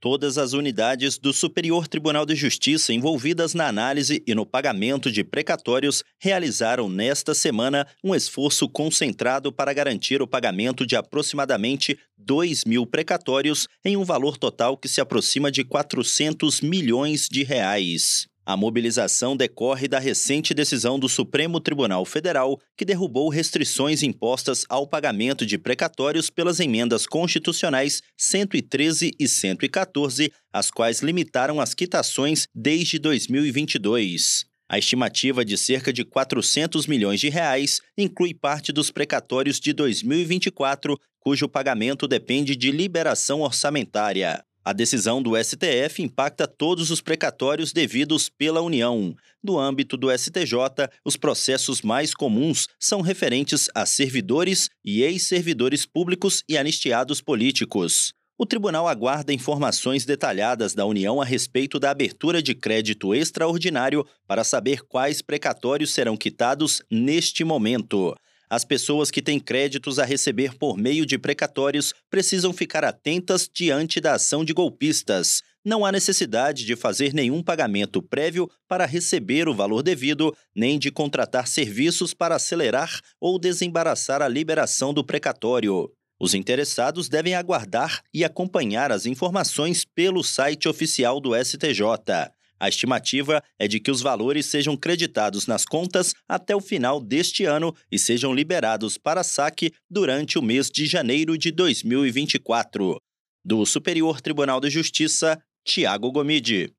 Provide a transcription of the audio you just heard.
Todas as unidades do Superior Tribunal de Justiça envolvidas na análise e no pagamento de precatórios realizaram nesta semana um esforço concentrado para garantir o pagamento de aproximadamente 2 mil precatórios em um valor total que se aproxima de 400 milhões de reais. A mobilização decorre da recente decisão do Supremo Tribunal Federal, que derrubou restrições impostas ao pagamento de precatórios pelas emendas constitucionais 113 e 114, as quais limitaram as quitações desde 2022. A estimativa de cerca de 400 milhões de reais inclui parte dos precatórios de 2024, cujo pagamento depende de liberação orçamentária. A decisão do STF impacta todos os precatórios devidos pela União. No âmbito do STJ, os processos mais comuns são referentes a servidores e ex-servidores públicos e anistiados políticos. O tribunal aguarda informações detalhadas da União a respeito da abertura de crédito extraordinário para saber quais precatórios serão quitados neste momento. As pessoas que têm créditos a receber por meio de precatórios precisam ficar atentas diante da ação de golpistas. Não há necessidade de fazer nenhum pagamento prévio para receber o valor devido, nem de contratar serviços para acelerar ou desembaraçar a liberação do precatório. Os interessados devem aguardar e acompanhar as informações pelo site oficial do STJ. A estimativa é de que os valores sejam creditados nas contas até o final deste ano e sejam liberados para saque durante o mês de janeiro de 2024. Do Superior Tribunal de Justiça, Tiago Gomide.